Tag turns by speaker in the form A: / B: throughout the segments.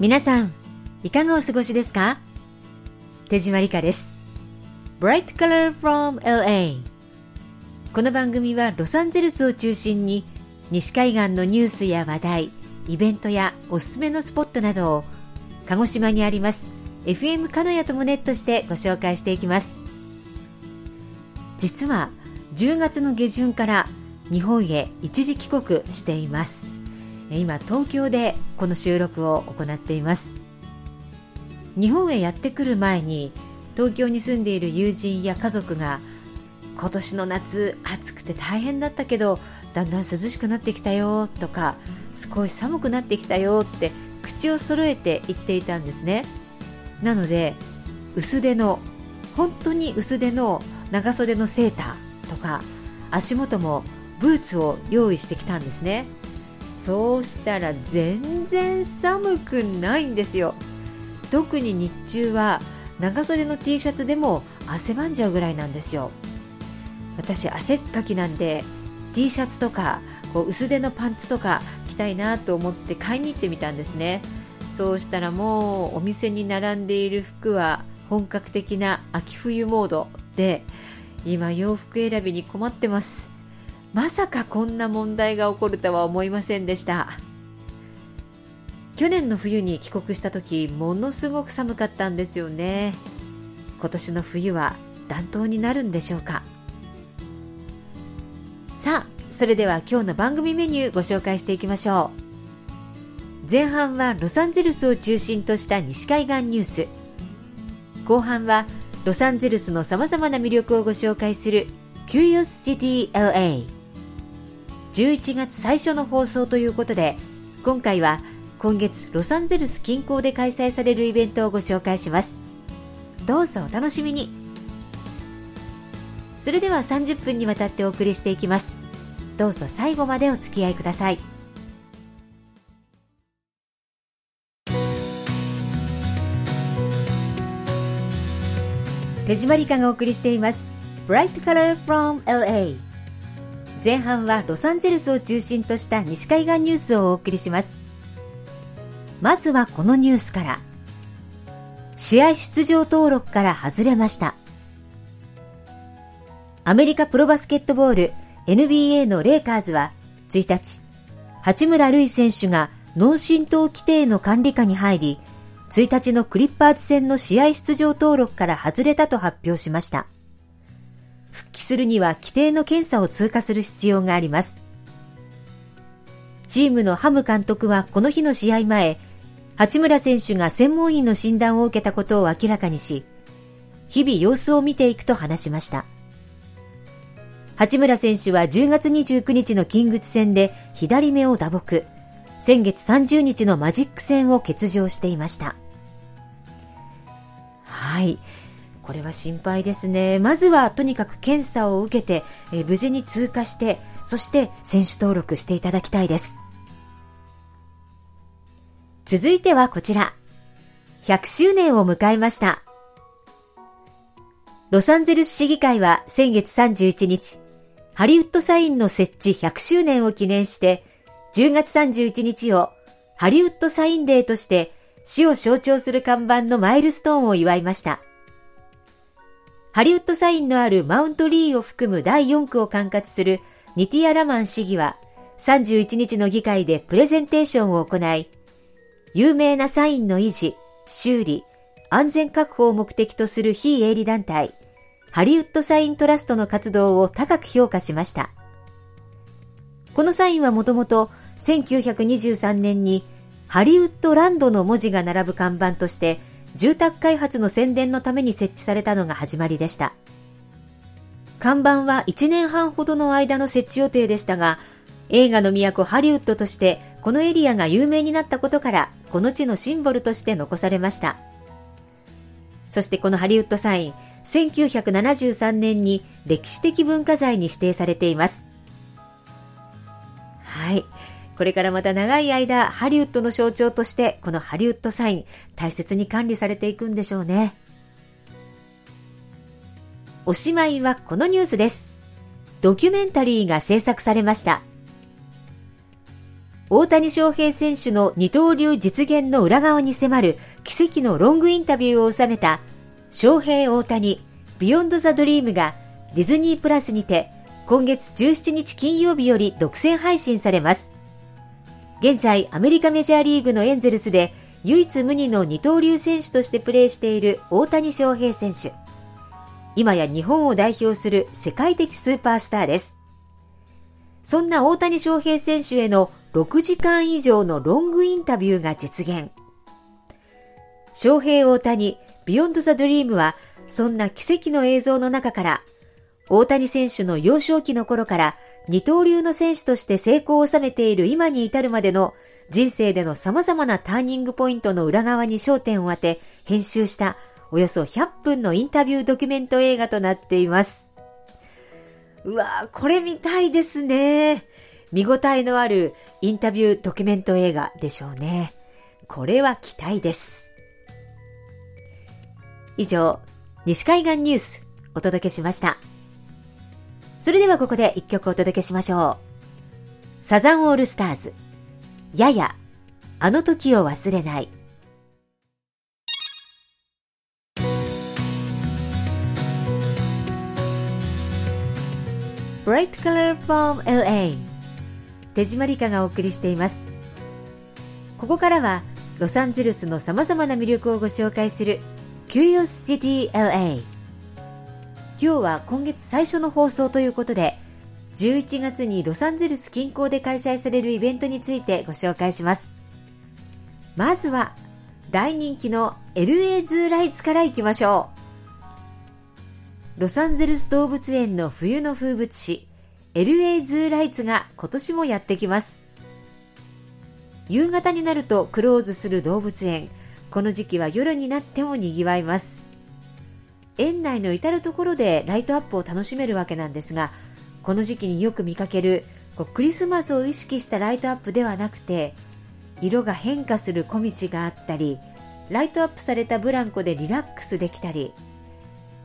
A: 皆さん、いかがお過ごしですか？手島理香です。Bright Color from LA この番組はロサンゼルスを中心に西海岸のニュースや話題、イベントやおすすめのスポットなどを鹿児島にあります FM 鹿屋ともネットしてご紹介していきます。実は10月の下旬から日本へ一時帰国しています。今東京でこの収録を行っています。日本へやってくる前に東京に住んでいる友人や家族が今年の夏暑くて大変だったけどだんだん涼しくなってきたよとか少し寒くなってきたよって口を揃えて言っていたんですねなので薄手の本当に薄手の長袖のセーターとか足元もブーツを用意してきたんですねそうしたら全然寒くないんですよ。特に日中は長袖の T シャツでも汗ばんじゃうぐらいなんですよ。私汗っかきなんで T シャツとかこう薄手のパンツとか着たいなと思って買いに行ってみたんですね。そうしたらもうお店に並んでいる服は本格的な秋冬モードで今洋服選びに困ってます。まさかこんな問題が起こるとは思いませんでした。去年の冬に帰国した時ものすごく寒かったんですよね。今年の冬は暖冬になるんでしょうか。さあそれでは今日の番組メニューご紹介していきましょう。前半はロサンゼルスを中心とした西海岸ニュース。後半はロサンゼルスのさまざまな魅力をご紹介する Curious City LA 11月最初の放送ということで今回は今月ロサンゼルス近郊で開催されるイベントをご紹介します。どうぞお楽しみに。それでは30分にわたってお送りしていきます。どうぞ最後までお付き合いください。手締まりかがお送りしています。Bright Color from LA 前半はロサンゼルスを中心とした西海岸ニュースをお送りします。まずはこのニュースから。試合出場登録から外れました。アメリカプロバスケットボール NBA のレイカーズは1日、八村塁選手が脳震盪規定の管理下に入り、1日のクリッパーズ戦の試合出場登録から外れたと発表しました。復帰するには規定の検査を通過する必要があります。チームのハム監督はこの日の試合前、八村選手が専門医の診断を受けたことを明らかにし、日々様子を見ていくと話しました。八村選手は10月29日のキングス戦で左目を打撲、先月30日のマジック戦を欠場していました。はい。これは心配ですね。まずはとにかく検査を受けて、え無事に通過して、そして選手登録していただきたいです。続いてはこちら。100周年を迎えました。ロサンゼルス市議会は先月31日、ハリウッドサインの設置100周年を記念して、10月31日をハリウッドサインデーとして市を象徴する看板のマイルストーンを祝いました。ハリウッドサインのあるマウントリーを含む第4区を管轄するニティア・ラマン市議は31日の議会でプレゼンテーションを行い、有名なサインの維持、修理、安全確保を目的とする非営利団体、ハリウッドサイントラストの活動を高く評価しました。このサインはもともと1923年にハリウッドランドの文字が並ぶ看板として住宅開発の宣伝のために設置されたのが始まりでした。看板は1年半ほどの間の設置予定でしたが、映画の都ハリウッドとしてこのエリアが有名になったことからこの地のシンボルとして残されました。そしてこのハリウッドサイン、1973年に歴史的文化財に指定されています。はい。これからまた長い間、ハリウッドの象徴として、このハリウッドサイン、大切に管理されていくんでしょうね。おしまいはこのニュースです。ドキュメンタリーが制作されました。大谷翔平選手の二刀流実現の裏側に迫る奇跡のロングインタビューを収めた翔平大谷 Beyond the Dream がディズニープラスにて今月17日金曜日より独占配信されます。現在アメリカメジャーリーグのエンゼルスで唯一無二の二刀流選手としてプレーしている大谷翔平選手。今や日本を代表する世界的スーパースターです。そんな大谷翔平選手への6時間以上のロングインタビューが実現。翔平大谷 Beyond the Dream はそんな奇跡の映像の中から大谷選手の幼少期の頃から二刀流の選手として成功を収めている今に至るまでの人生での様々なターニングポイントの裏側に焦点を当て編集したおよそ100分のインタビュードキュメント映画となっています。うわぁ、これ見たいですね。見応えのあるインタビュードキュメント映画でしょうね。これは期待です。以上、西海岸ニュースお届けしました。それではここで一曲お届けしましょう。サザンオールスターズ、やや、あの時を忘れない。Bright Color from LA 手締まりかがお送りしていますここからはロサンゼルスの様々な魅力をご紹介する Curious City LA 今日は今月最初の放送ということで11月にロサンゼルス近郊で開催されるイベントについてご紹介します。まずは大人気の LA ズーライツからいきましょう。ロサンゼルス動物園の冬の風物詩 LA ズーライツが今年もやってきます。夕方になるとクローズする動物園この時期は夜になっても賑わいます。園内の至るところでライトアップを楽しめるわけなんですがこの時期によく見かけるこうクリスマスを意識したライトアップではなくて色が変化する小道があったりライトアップされたブランコでリラックスできたり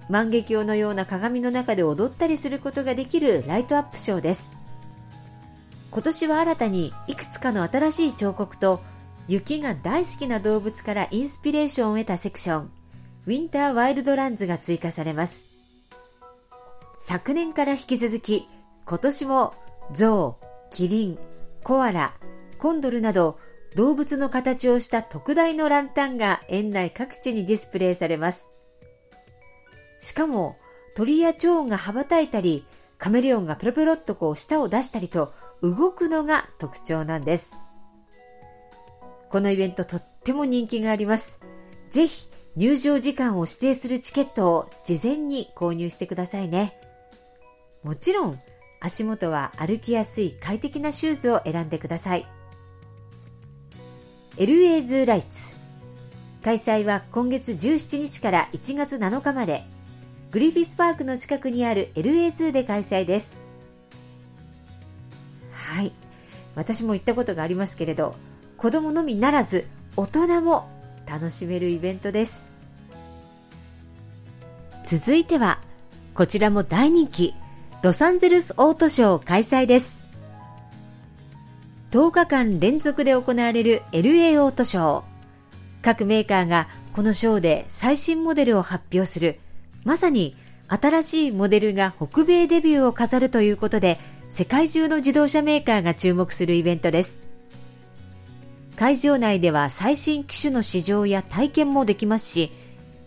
A: 万華鏡のような鏡の中で踊ったりすることができるライトアップショーです。今年は新たにいくつかの新しい彫刻と雪が大好きな動物からインスピレーションを得たセクション。ウィンターワイルドランズが追加されます昨年から引き続き今年もゾウ、キリン、コアラ、コンドルなど動物の形をした特大のランタンが園内各地にディスプレイされますしかも、鳥や蝶が羽ばたいたり、カメレオンがペロペロっとこう舌を出したりと動くのが特徴なんです。このイベントとっても人気があります。ぜひ入場時間を指定するチケットを事前に購入してくださいね。もちろん足元は歩きやすい快適なシューズを選んでください。LA ズーライツ開催は今月17日から1月7日までグリフィスパークの近くにある LA2 で開催です。はい。私も行ったことがありますけれど、子供のみならず大人も楽しめるイベントです。続いては、こちらも大人気、ロサンゼルスオートショー開催です。10日間連続で行われる LA オートショー。各メーカーがこのショーで最新モデルを発表するまさに新しいモデルが北米デビューを飾るということで世界中の自動車メーカーが注目するイベントです会場内では最新機種の試乗や体験もできますし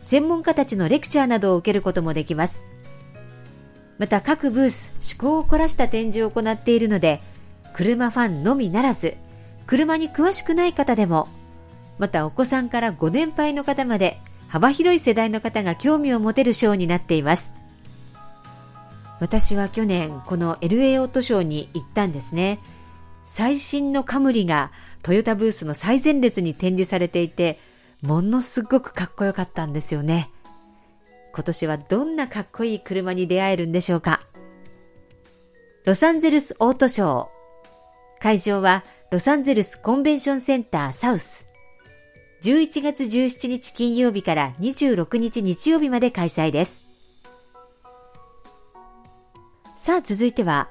A: 専門家たちのレクチャーなどを受けることもできますまた各ブース趣向を凝らした展示を行っているので車ファンのみならず車に詳しくない方でもまたお子さんからご年配の方まで幅広い世代の方が興味を持てるショーになっています。私は去年この LA オートショーに行ったんですね。最新のカムリがトヨタブースの最前列に展示されていて、ものすごくかっこよかったんですよね。今年はどんなかっこいい車に出会えるんでしょうか。ロサンゼルスオートショー。会場はロサンゼルスコンベンションセンターサウス。11月17日金曜日から26日日曜日まで開催です。さあ続いては、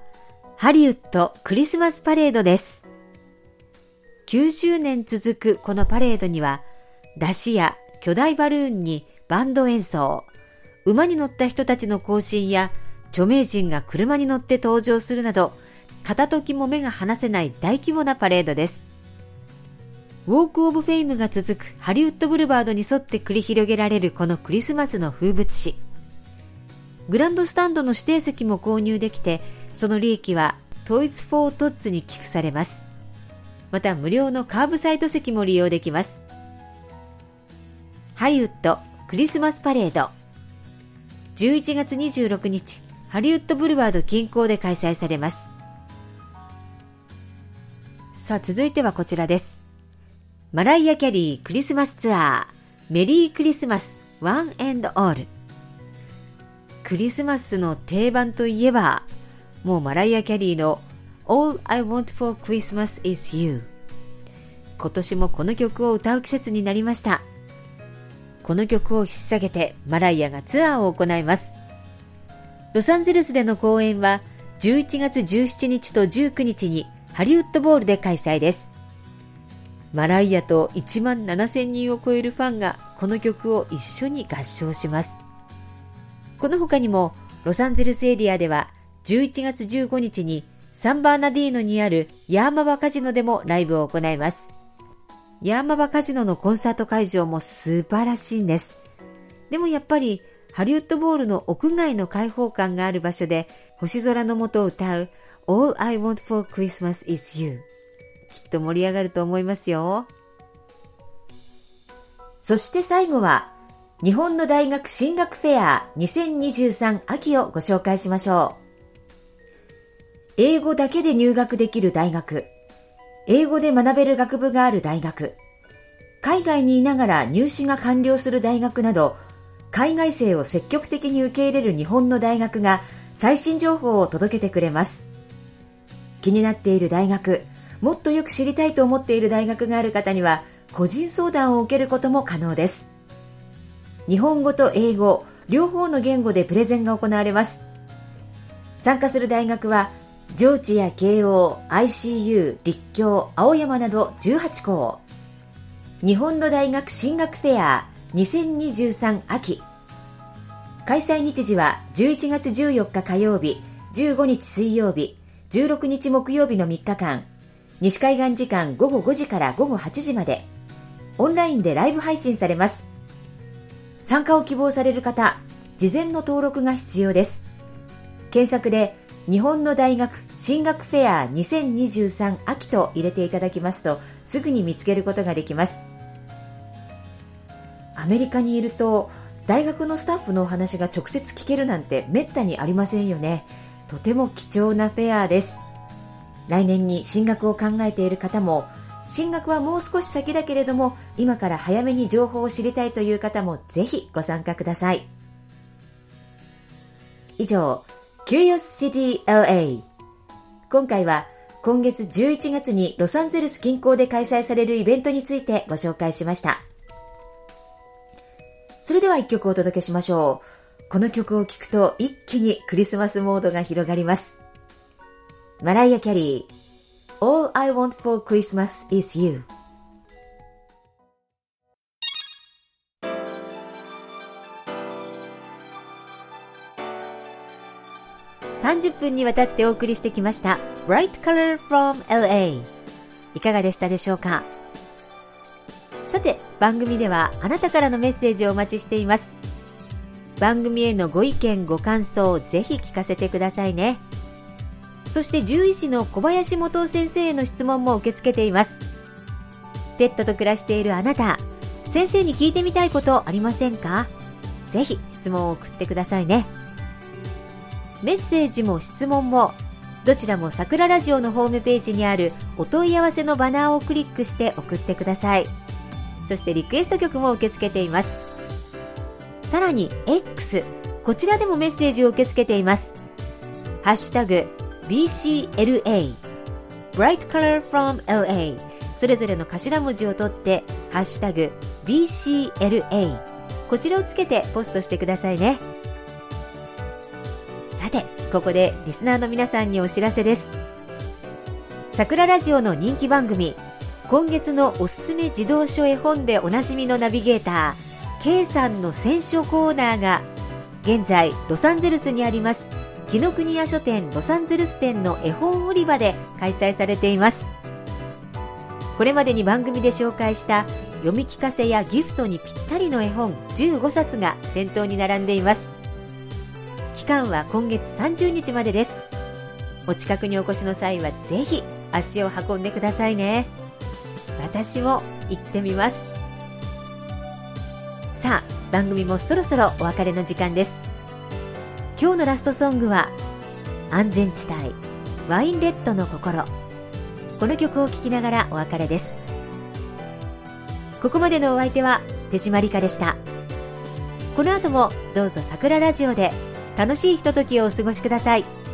A: ハリウッドクリスマスパレードです。90年続くこのパレードには、出汁や巨大バルーンにバンド演奏、馬に乗った人たちの行進や、著名人が車に乗って登場するなど、片時も目が離せない大規模なパレードです。ウォーク・オブ・フェイムが続くハリウッド・ブルバードに沿って繰り広げられるこのクリスマスの風物詩。グランドスタンドの指定席も購入できて、その利益はトイズ・フォー・トッツに寄付されます。また無料のカーブサイト席も利用できます。ハリウッドクリスマスパレード11月26日ハリウッドブルワード近郊で開催されます。さあ続いてはこちらです。マライア・キャリークリスマスツアー Merry Christmas One and Allクリスマスの定番といえばもうマライア・キャリーの All I Want for Christmas is You. 今年もこの曲を歌う季節になりました。この曲を引っ提げてマライアがツアーを行います。ロサンゼルスでの公演は11月17日と19日にハリウッドボールで開催です。マライアと1万7000人を超えるファンがこの曲を一緒に合唱します。この他にもロサンゼルスエリアでは11月15日にサンバーナディーノにあるヤーマバカジノでもライブを行います。ヤーマバカジノのコンサート会場も素晴らしいんです。でもやっぱりハリウッドボールの屋外の開放感がある場所で星空の下を歌う All I Want for Christmas is You きっと盛り上がると思いますよ。そして最後は日本の大学進学フェア2023秋をご紹介しましょう。英語だけで入学できる大学、英語で学べる学部がある大学、海外にいながら入試が完了する大学など、海外生を積極的に受け入れる日本の大学が最新情報を届けてくれます。気になっている大学、もっとよく知りたいと思っている大学がある方には、個人相談を受けることも可能です。日本語と英語、両方の言語でプレゼンが行われます。参加する大学は上智や慶応、ICU、立教、青山など18校。日本の大学進学フェア2023秋。開催日時は11月14日火曜日、15日水曜日、16日木曜日の3日間。西海岸時間午後5時から午後8時まで。オンラインでライブ配信されます。参加を希望される方、事前の登録が必要です。検索で日本の大学進学フェア2023秋と入れていただきますとすぐに見つけることができます。アメリカにいると大学のスタッフのお話が直接聞けるなんてめったにありませんよね。とても貴重なフェアです。来年に進学を考えている方も進学はもう少し先だけれども今から早めに情報を知りたいという方もぜひご参加ください。以上 Curious City LA 今回は今月11月にロサンゼルス近郊で開催されるイベントについてご紹介しました。それでは一曲お届けしましょう。この曲を聴くと一気にクリスマスモードが広がります。マライア・キャリー All I Want for Christmas is You 30分にわたってお送りしてきました Bright Color from LA いかがでしたでしょうか？さて番組ではあなたからのメッセージをお待ちしています。番組へのご意見ご感想をぜひ聞かせてくださいね。そして獣医師の小林元先生への質問も受け付けています。ペットと暮らしているあなた先生に聞いてみたいことありませんか？ぜひ質問を送ってくださいね。メッセージも質問も。どちらも桜ラジオのホームページにあるお問い合わせのバナーをクリックして送ってください。そしてリクエスト曲も受け付けています。さらに X こちらでもメッセージを受け付けています。ハッシュタグ BCLA Bright Color from LA それぞれの頭文字を取ってハッシュタグ BCLA こちらをつけてポストしてくださいね。さて、ここでリスナーの皆さんにお知らせです。桜ラジオの人気番組、今月のおすすめ児童書絵本でおなじみのナビゲーター K さんの選書コーナーが現在ロサンゼルスにあります紀ノ国屋書店ロサンゼルス店の絵本売り場で開催されていますこれまでに番組で紹介した読み聞かせやギフトにぴったりの絵本15冊が店頭に並んでいます間は今月30日までです。お近くにお越しの際はぜひ足を運んでくださいね。私も行ってみます。さあ番組もそろそろお別れの時間です。今日のラストソングは安全地帯ワインレッドの心。この曲を聴きながらお別れです。ここまでのお相手は手締まりかでした。この後もどうぞ桜ラジオで楽しいひとときをお過ごしください。